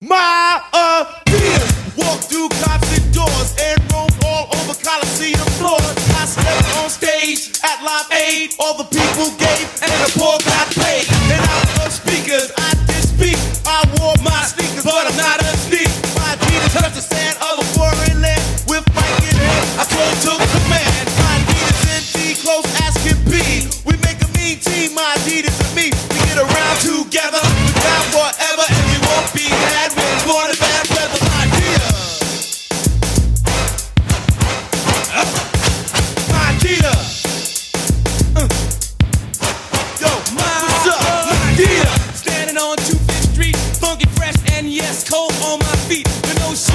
My Adidas! Walk through concert doors and roam all over Coliseum floors. I slept on stage at Live Aid. All the people gave and the poor got paid. And out of speakers, I did speak. I wore my sneakers, but I'm not a sneak. My Adidas touched the sand of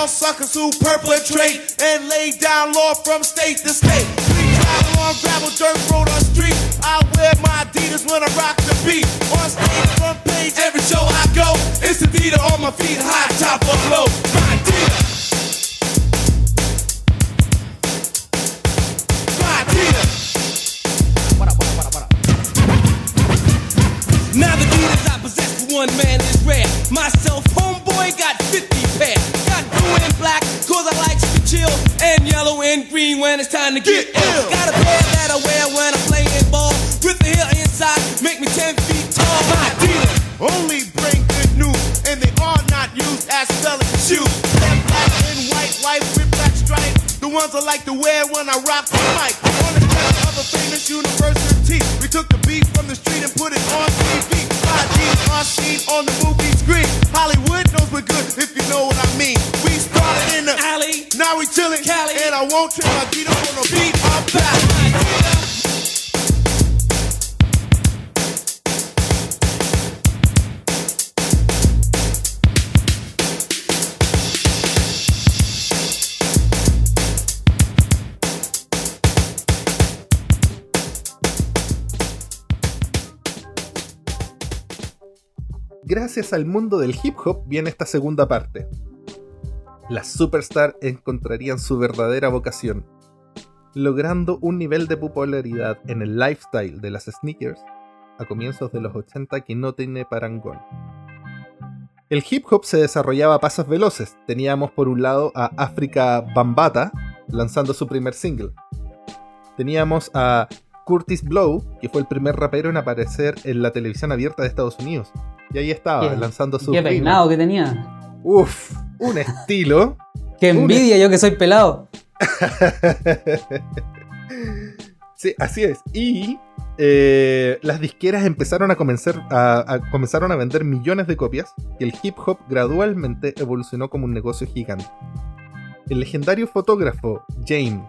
all suckers who perpetrate and lay down law from state to state. We travel on gravel, dirt road, or street. I wear my Adidas when I rock the beat. On stage, front page, every show I go. It's Adidas on my feet, high top or low. My Adidas. One man is rare. Myself, homeboy, got 50 pair. Got blue and black, cause I like to chill. And yellow and green when it's time to get, ill. Got a pair that I wear when I'm playing ball. With the heel inside, make me 10 feet tall. My Adidas only bring good news, and they are not used as spelling shoes. They're black and white, white with black stripe. The ones I like to wear when I rock the mic. On the of a famous university, we took the beat from the street and put it on TV. G's on the movie screen. Hollywood knows we're good if you know what I mean. We started in the alley, now we chillin' Cali, and I won't trip my Gita gracias al mundo del hip hop viene esta segunda parte. Las superstars encontrarían su verdadera vocación, logrando un nivel de popularidad en el lifestyle de las sneakers a comienzos de los 80 que no tiene parangón. El hip hop se desarrollaba a pasos veloces. Teníamos por un lado a África Bambata lanzando su primer single. Teníamos a Curtis Blow, que fue el primer rapero en aparecer en la televisión abierta de Estados Unidos. Y ahí estaba, lanzando su. Qué peinado que tenía. Uf, un estilo. Qué envidia, yo que soy pelado. sí, así es. Y eh, las disqueras empezaron a, comenzar a, comenzaron a vender millones de copias y el hip hop gradualmente evolucionó como un negocio gigante. El legendario fotógrafo James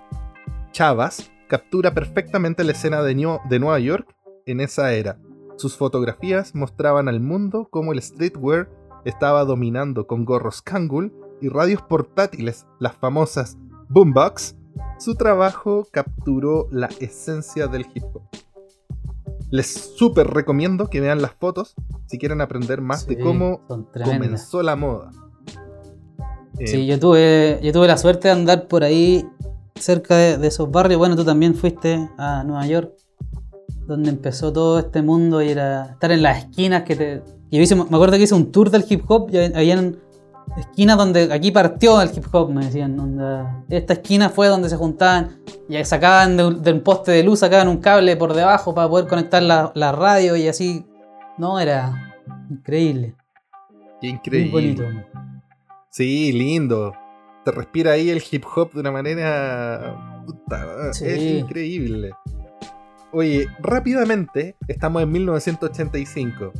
Chavas captura perfectamente la escena de, de Nueva York en esa era. Sus fotografías mostraban al mundo cómo el streetwear estaba dominando con gorros Kangol y radios portátiles, las famosas boombox, su trabajo capturó la esencia del hip hop. Les súper recomiendo que vean las fotos si quieren aprender más de cómo comenzó la moda. sí, eh, yo tuve, yo tuve la suerte de andar por ahí cerca de, esos barrios. Bueno, tú también fuiste a Nueva York, donde empezó todo este mundo y era estar en las esquinas que te... Yo me acuerdo que hice un tour del hip hop y habían esquina donde aquí partió el hip hop, me decían. Donde esta esquina fue donde se juntaban y sacaban de, un poste de luz, sacaban un cable por debajo para poder conectar la, radio y así. No, era increíble. Qué increíble. Muy bonito. Sí, lindo. Te respira ahí el hip hop de una manera. Puta, es increíble. Oye, rápidamente, estamos en 1985.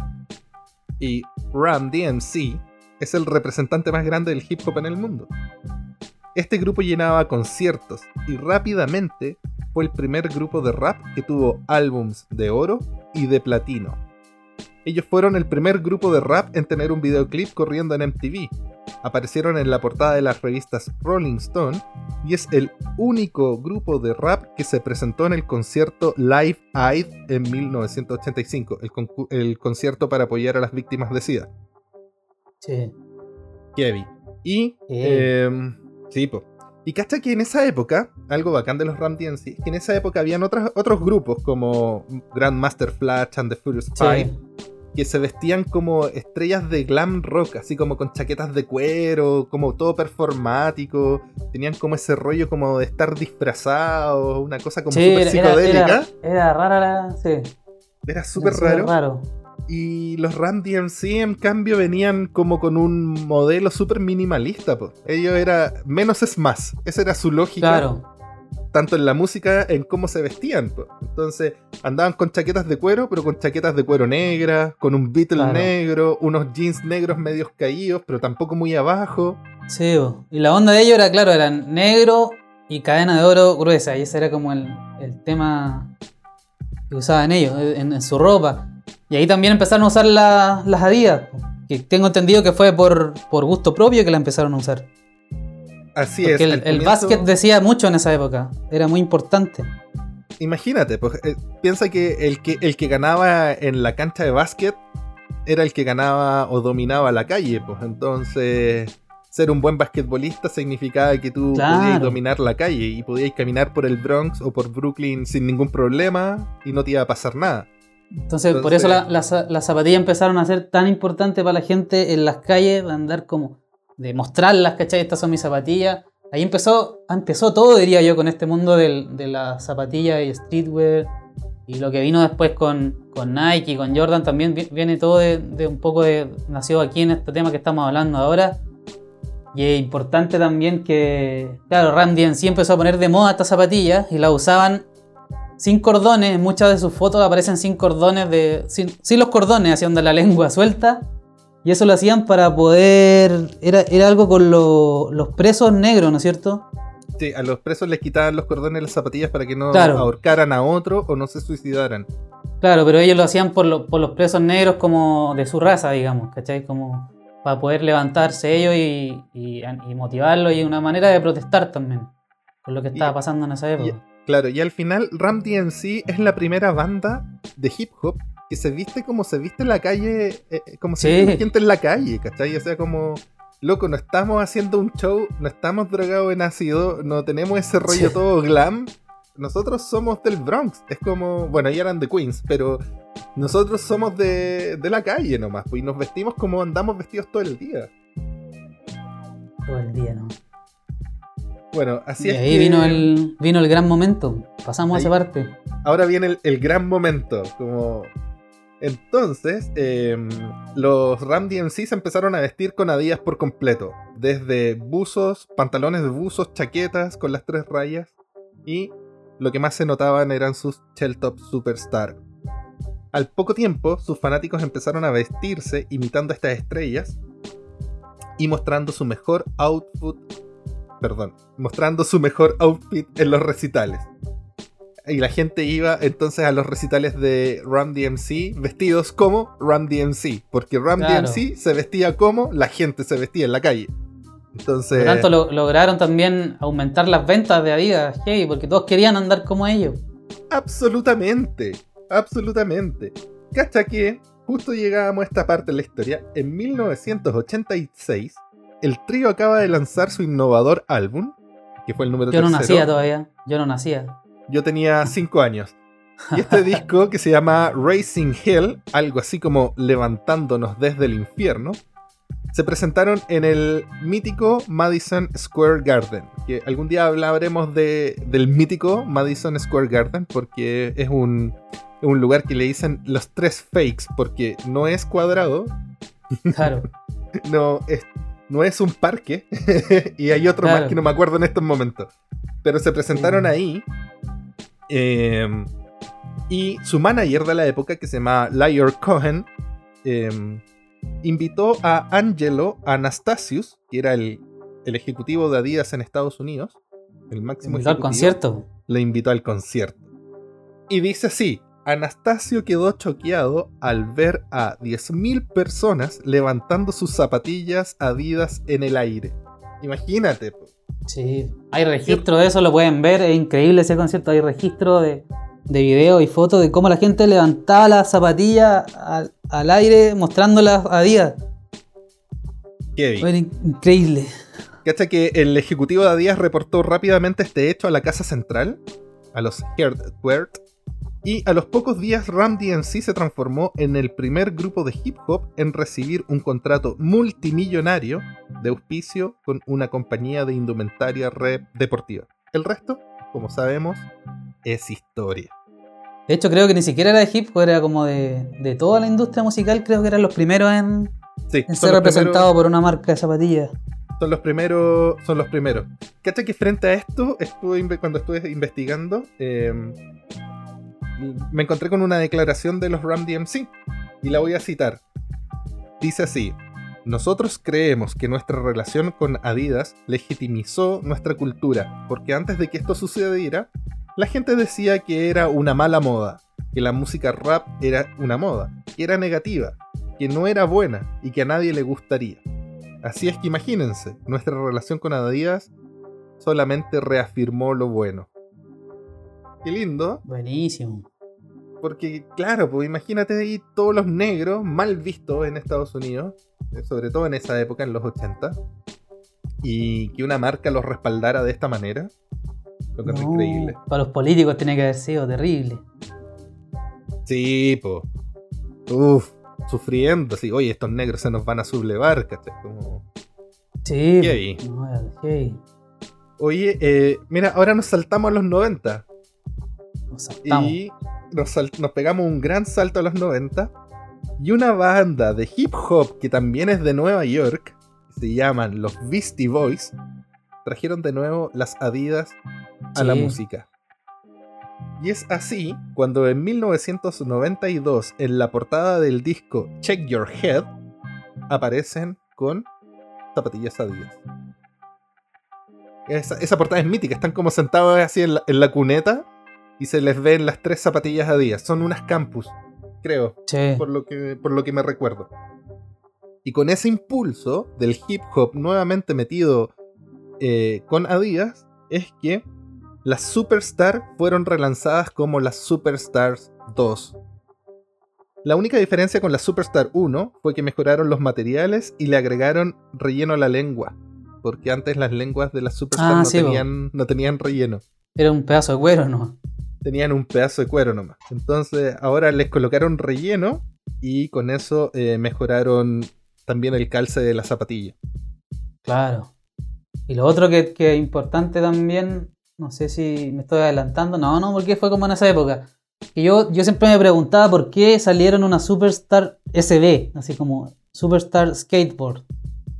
Y Ram DMC es el representante más grande del hip hop en el mundo. Este grupo llenaba conciertos y rápidamente fue el primer grupo de rap que tuvo álbums de oro y de platino. Ellos fueron el primer grupo de rap en tener un videoclip corriendo en MTV. Aparecieron en la portada de las revistas Rolling Stone y es el único grupo de rap que se presentó en el concierto Live Aid en 1985, el, el concierto para apoyar a las víctimas de SIDA. Sí. Kevin. Y. Eh, sí, po. Y cacha que en esa época, algo bacán de los Ram DMC, que en esa época habían otros, otros grupos como Grandmaster Flash and the Furious Five, que se vestían como estrellas de glam rock, así como con chaquetas de cuero, como todo performático, tenían como ese rollo como de estar disfrazados, una cosa como súper psicodélica. Era, rara la... Sí. Era súper raro. raro. Y los Ram DMC, en cambio, venían como con un modelo súper minimalista. Po. Ellos era menos es más. Esa era su lógica. Claro. Tanto en la música, en cómo se vestían. Po. Entonces, andaban con chaquetas de cuero, pero con chaquetas de cuero negra, con un Beatle negro, unos jeans negros medios caídos, pero tampoco muy abajo. Sí, y la onda de ellos era, claro, eran negro y cadena de oro gruesa. Y ese era como el, tema que usaban ellos en su ropa. Y ahí también empezaron a usar las Adidas, que tengo entendido que fue por, por gusto propio que la empezaron a usar. Así es. El, el básquet decía mucho en esa época, era muy importante. Imagínate, pues, eh, piensa que el, que el que ganaba en la cancha de básquet era el que ganaba o dominaba la calle, pues entonces ser un buen basquetbolista significaba que tú podías dominar la calle y podías caminar por el Bronx o por Brooklyn sin ningún problema y no te iba a pasar nada. Entonces, por eso las zapatillas empezaron a ser tan importantes para la gente en las calles, de andar como, de mostrarlas, ¿cachai? Estas son mis zapatillas. Ahí empezó, empezó todo, diría yo, con este mundo de la zapatilla y streetwear. Y lo que vino después con, con Nike y con Jordan también viene todo de, un poco de. nació aquí en este tema que estamos hablando ahora. Y es importante también que, claro, Randy en sí empezó a poner de moda estas zapatillas y las usaban sin cordones, en muchas de sus fotos aparecen sin cordones, de, sin, los cordones, haciendo la lengua suelta. Y eso lo hacían para poder. Era, era algo con los presos negros, ¿no es cierto? Sí, a los presos les quitaban los cordones de las zapatillas para que no ahorcaran a otro o no se suicidaran. Claro, pero ellos lo hacían por, por los presos negros como de su raza, digamos, ¿cachai? Como para poder levantarse ellos y, y, motivarlos y una manera de protestar también con lo que estaba pasando en esa época. Claro, y al final Ram DMC es la primera banda de hip hop que se viste como se viste en la calle, eh, eh, como se viste la gente en la calle, ¿cachai? O sea, como, loco, no estamos haciendo un show, no estamos drogados en ácido, no tenemos ese rollo todo glam. Nosotros somos del Bronx, es como, bueno, ya eran de Queens, pero nosotros somos de, de la calle nomás, pues, y nos vestimos como andamos vestidos todo el día. Todo el día, ¿no? Bueno, así y es. ahí vino, el, vino el gran momento. Pasamos a esa parte. Ahora viene el, el gran momento. Como entonces, em, los Ram DMC se empezaron a vestir con Adidas por completo. Desde buzos, pantalones de buzos, chaquetas con las tres rayas. Y lo que más se notaban eran sus Shell Top Superstar. Al poco tiempo, sus fanáticos empezaron a vestirse imitando a estas estrellas y mostrando su mejor outfit. Perdón, mostrando su mejor outfit en los recitales y la gente iba entonces a los recitales de Run DMC vestidos como Run DMC, porque Run DMC se vestía como la gente se vestía en la calle. Entonces, Por tanto, lo, lograron también aumentar las ventas de Adidas, hey, porque todos querían andar como ellos. Absolutamente, absolutamente. Cacha que justo llegábamos a esta parte de la historia. En 1986, el trío acaba de lanzar su innovador álbum, que fue el número Yo no nacía todavía, yo no nacía. Yo tenía 5 años. Y este disco, que se llama Racing Hill, algo así como Levantándonos desde el infierno, se presentaron en el mítico Madison Square Garden. Que algún día hablaremos de, del mítico Madison Square Garden, porque es un, un lugar que le dicen los tres fakes, porque no es cuadrado. Claro. no, es, no es un parque. y hay otro Claro. más que no me acuerdo en estos momentos. Pero se presentaron Mm. ahí. eh, y su manager de la época, que se llama Lior Cohen, eh, invitó a Angelo Anastasius, que era el, el ejecutivo de Adidas en Estados Unidos, el máximo Invitó al concierto. le invitó al concierto. Y dice así, Anastasio quedó choqueado al ver a 10.000 personas levantando sus zapatillas Adidas en el aire. Imagínate. Sí, hay registro de eso, lo pueden ver, es increíble ese concierto, hay registro de, de video y fotos de cómo la gente levantaba las zapatillas al, al aire mostrándolas a. Qué bien. Era increíble. Cacha que el ejecutivo de Adidas reportó rápidamente este hecho a la casa central, a los Heartworth, y a los pocos días Ram DMC se transformó en el primer grupo de hip hop en recibir un contrato multimillonario de auspicio con una compañía de indumentaria rep deportiva. El resto, como sabemos, es historia. De hecho, creo que ni siquiera era de hip hop, era como de, de toda la industria musical, creo que eran los primeros en, Sí, en ser representados primeros- por una marca de zapatillas. son los primeros. Son los primeros. Cacha que frente a esto, estuve cuando estuve investigando, eh, me encontré con una declaración de los Ram DMC. Y la voy a citar. Dice así. Nosotros creemos que nuestra relación con Adidas legitimizó nuestra cultura, porque antes de que esto sucediera, la gente decía que era una mala moda, que la música rap era una moda, que era negativa, que no era buena y que a nadie le gustaría. Así es que imagínense, nuestra relación con Adidas solamente reafirmó lo bueno. Qué lindo, Buenísimo. Porque claro, pues imagínate ahí todos los negros mal vistos en Estados Unidos, eh, sobre todo en esa época, en los 80, y que una marca los respaldara de esta manera. Lo que es increíble. Para los políticos tiene que haber sido terrible. Sí, po. Uf, sufriendo, así, oye, estos negros se nos van a sublevar, ¿cachai? Como... Sí. ¿Qué hay? no. Oye, eh, mira, ahora nos saltamos a los 90. Nos saltamos. Y nos, pegamos un gran salto a los 90. Y una banda de hip hop que también es de Nueva York, se llaman los Beastie Boys, trajeron de nuevo las Adidas a la música. Y es así cuando en 1992 en la portada del disco Check Your Head aparecen con zapatillas Adidas. Esa, esa portada es mítica, están como sentados así en la, en la cuneta y se les ven las tres zapatillas Adidas. Son unas campus, creo, Sí. por lo que, por lo que me recuerdo. Y con ese impulso del hip hop nuevamente metido eh, con Adidas, es que las Superstar fueron relanzadas como las Superstars 2. La única diferencia con la Superstar 1 fue que mejoraron los materiales y le agregaron relleno a la lengua. Porque antes las lenguas de la Superstar Ah, no, sí, tenían, no tenían relleno. Era un pedazo de cuero, ¿no? Tenían un pedazo de cuero nomás. Entonces ahora les colocaron relleno y con eso eh, mejoraron también el calce de la zapatilla. Claro. Y lo otro que, que es importante también, no sé si me estoy adelantando, no, no, porque fue como en esa época. Que yo, yo siempre me preguntaba por qué salieron una Superstar SB, así como Superstar Skateboard.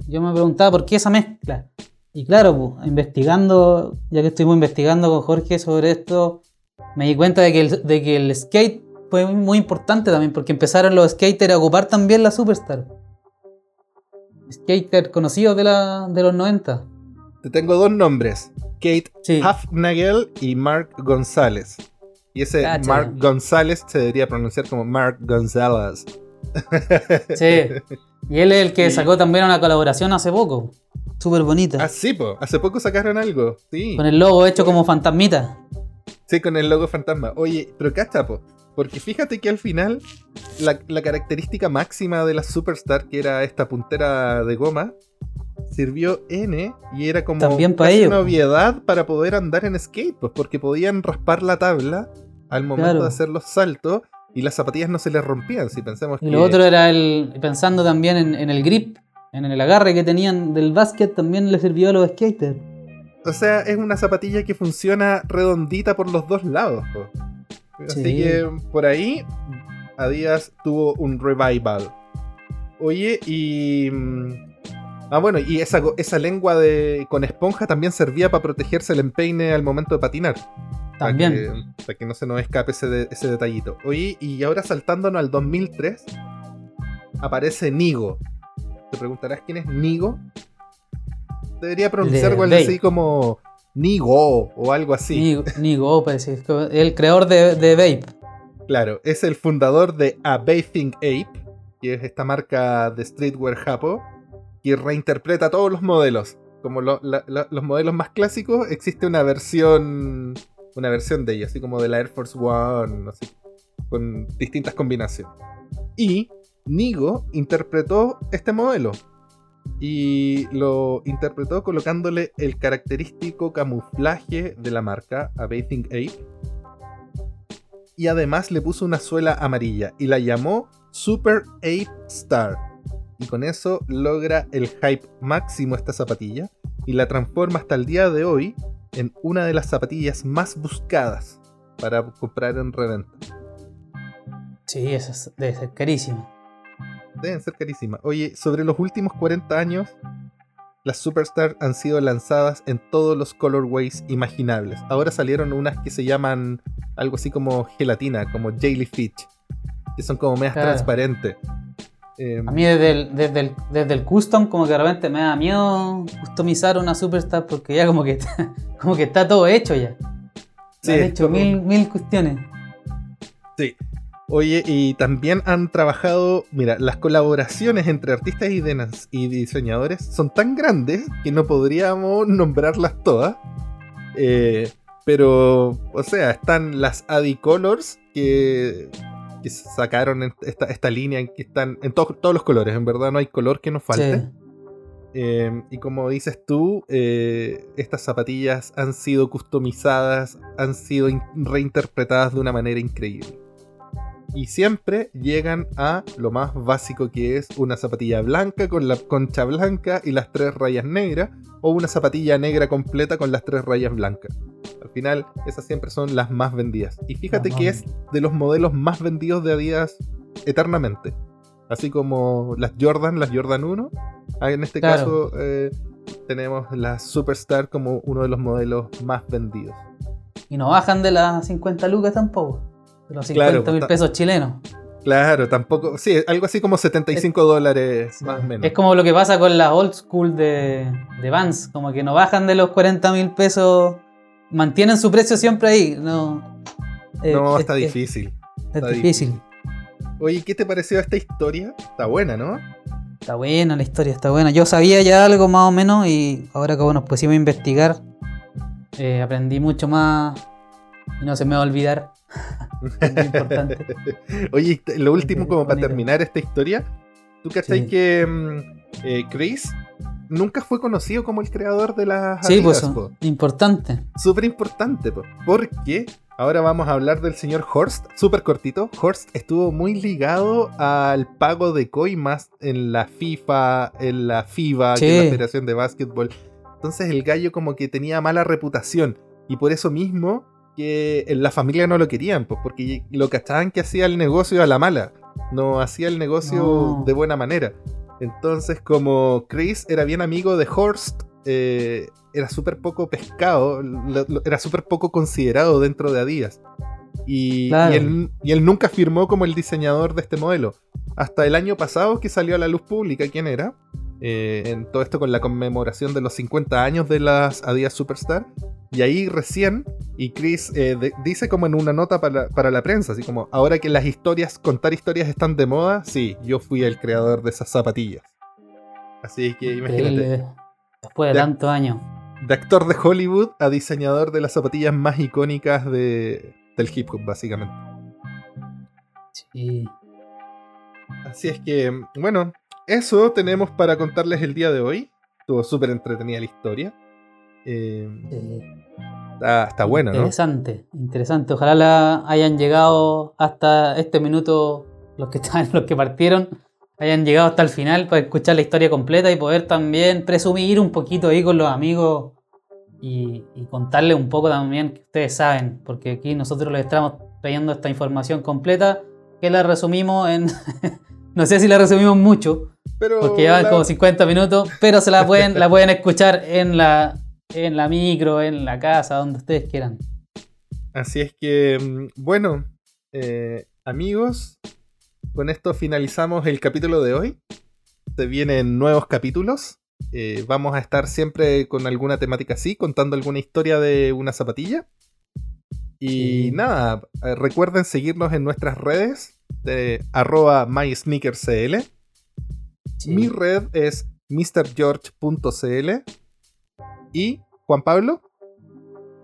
Yo me preguntaba por qué esa mezcla. Y claro, pues, investigando, ya que estuvimos investigando con Jorge sobre esto, me di cuenta de que el, de que el skate fue muy, importante también, porque empezaron los skaters a ocupar también la Superstar. Skaters conocidos de, la, de los 90. Te tengo dos nombres. Kate Sí. Hafnagel y Mark González. Y ese Cacha. Mark González se debería pronunciar como Mark González. Sí. Y él es el que sacó también una colaboración hace poco. Súper bonita. Ah, sí, po. Hace poco sacaron algo. Sí. Con el logo hecho como fantasmita. Sí, con el logo fantasma. Oye, pero cacha, po. Porque fíjate que al final la, la característica máxima de la Superstar, que era esta puntera de goma, sirvió N y era como También pa' casi ello, una obviedad para poder andar en skate, pues porque podían raspar la tabla al momento Claro. de hacer los saltos y las zapatillas no se les rompían. Si pensemos Y que lo otro era el. Pensando también en, en el grip, en el agarre que tenían del básquet, también le sirvió a los skaters. O sea, es una zapatilla que funciona redondita por los dos lados. po. Así Sí. que por ahí, Adidas tuvo un revival. Oye, y. mm, Ah, bueno, y esa, esa lengua de con esponja también servía para protegerse el empeine al momento de patinar. También. Para que, para que no se nos escape ese, de- ese detallito. Oye, y ahora saltándonos al 2003, aparece Nigo. Te preguntarás quién es Nigo. Debería pronunciar algo así como Nigo o algo así. Ni, ni Go, parece. es como El creador de, de Vape. Claro, es el fundador de A Bathing Ape, que es esta marca de streetwear japo, que reinterpreta todos los modelos. Como lo- la- la- los modelos más clásicos, existe una versión una versión de ella, así como de la Air Force One, así, con distintas combinaciones. Y Nigo interpretó este modelo. Y lo interpretó colocándole el característico camuflaje de la marca, A Bathing Ape, y además le puso una suela amarilla y la llamó Super Ape Star. Y con eso logra el hype máximo esta zapatilla y la transforma hasta el día de hoy en una de las zapatillas más buscadas para comprar en reventa. Sí, eso es- debe ser carísimo. Deben ser carísimas. Oye, sobre los últimos 40 años, las Superstar han sido lanzadas en todos los colorways imaginables. Ahora salieron unas que se llaman algo así como gelatina, como Jellyfish, que son como medias Claro. transparentes. Eh, A mí desde el, desde, el, desde el custom como que de repente me da miedo customizar una Superstar porque ya como que está, como que está todo hecho ya. Sí, han hecho como- mil, mil cuestiones. Sí. Oye, y también han trabajado, mira, las colaboraciones entre artistas y, y diseñadores son tan grandes que no podríamos nombrarlas todas. Eh, pero, o sea, están las Adi Colors que, que sacaron esta, esta línea en que están en to- todos los colores, en verdad no hay color que nos falte. Sí. Eh, y como dices tú, eh, estas zapatillas han sido customizadas, han sido in- reinterpretadas de una manera increíble. Y siempre llegan a lo más básico que es una zapatilla blanca con la concha blanca y las tres rayas negras, o una zapatilla negra completa con las tres rayas blancas. Al final, esas siempre son las más vendidas. Y fíjate Las que es de los modelos más vendidos de Adidas eternamente. Así como las Jordan, las Jordan 1. Ah, En este Claro. caso eh, tenemos la Superstar como uno de los modelos más vendidos. Y no bajan de las 50 lucas tampoco. Los 50 Claro, mil pesos chilenos. Claro, tampoco. Sí, algo así como 75 dólares más o menos. Es como lo que pasa con la old school de, de Vans. Como que no bajan de los 40 mil pesos. Mantienen su precio siempre ahí. No, eh, no, es- está es- difícil. Es, está difícil. Oye, ¿qué te pareció esta historia? Está buena, ¿no? Está buena la historia, está buena. Yo sabía ya algo más o menos y ahora que nos pusimos a investigar, eh, aprendí mucho más y no se me va a olvidar. Importante. Oye, lo último, como para terminar esta historia, ¿tú cachai Sí. que mm, eh, Chris nunca fue conocido como el creador de las Sí, pues po? importante. Súper importante, po, porque ahora vamos a hablar del señor Horst, súper cortito. Horst estuvo muy ligado al pago de coimas en la FIFA, en la FIBA, que es la Sí. Federación de Básquetbol. Entonces el gallo como que tenía mala reputación y por eso mismo que en la familia no lo querían, pues porque lo cachaban que hacía el negocio a la mala, no hacía el negocio No. de buena manera. Entonces como Chris era bien amigo de Horst, eh, era súper poco pescado, lo- lo- era súper poco considerado dentro de Adidas. Y, Claro. y él, y él nunca firmó como el diseñador de este modelo. Hasta el año pasado que salió a la luz pública quién era. Eh, en todo esto con la conmemoración de los 50 años de las Adidas Superstar. Y ahí recién, y Chris eh, de- dice como en una nota para, para la prensa, así como, ahora que las historias, contar historias están de moda, sí, yo fui el creador de esas zapatillas. Así que imagínate. Después de Ya. tantos años. de actor de Hollywood a diseñador de las zapatillas más icónicas de, del hip hop, básicamente. Sí. Así es que, bueno, eso tenemos para contarles el día de hoy. Estuvo súper entretenida la historia. Eh, está, está bueno, ¿no? Interesante, interesante. Ojalá la hayan llegado hasta este minuto los que están, los que partieron, hayan llegado hasta el final para escuchar la historia completa y poder también presumir un poquito ahí con los amigos y, y contarles un poco también que ustedes saben, porque aquí nosotros les estamos trayendo esta información completa que la resumimos en. no sé si la resumimos mucho, Pero porque llevan la- como 50 minutos, pero se la pueden, la pueden escuchar en la, en la micro, en la casa, donde ustedes quieran. Así es que, mm, bueno, eh, amigos, con esto finalizamos el capítulo de hoy. Se vienen nuevos capítulos. Eh, vamos a estar siempre con alguna temática así, contando alguna historia de una zapatilla. Y Sí. nada, eh, recuerden seguirnos en nuestras redes de arroba mysneakerscl. Sí. Mi red es mrgeorge.cl. Y Juan Pablo.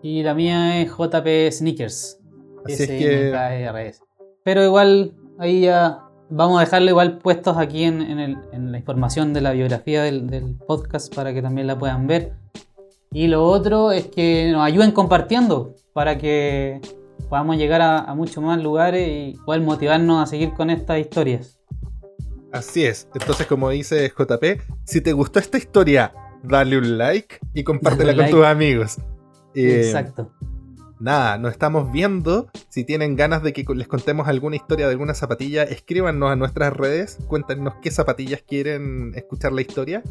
Y la mía es JP Sneakers. Así es que SNKRS. Pero igual, ahí ya vamos a dejarlo igual puestos aquí en, en el- en la información de la biografía del, del podcast para que también la puedan ver. Y lo otro es que nos ayuden compartiendo para que podamos llegar a, a muchos más lugares y poder motivarnos a seguir con estas historias. Así es. Entonces, como dice JP, si te gustó esta historia, dale un like y compártela con like. tus amigos. Eh, Exacto. Nada, nos estamos viendo. Si tienen ganas de que les contemos alguna historia de alguna zapatilla, escríbanos a nuestras redes. Cuéntenos qué zapatillas quieren escuchar la historia.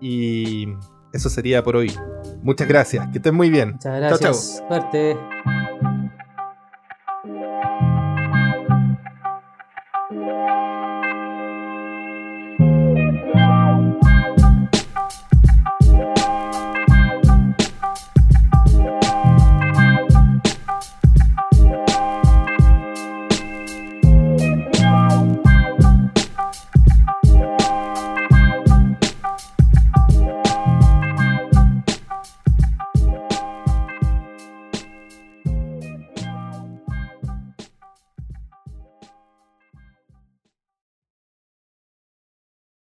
Y eso sería por hoy. Muchas gracias. Que estén muy bien. Muchas Chao, chao. gracias. Suerte.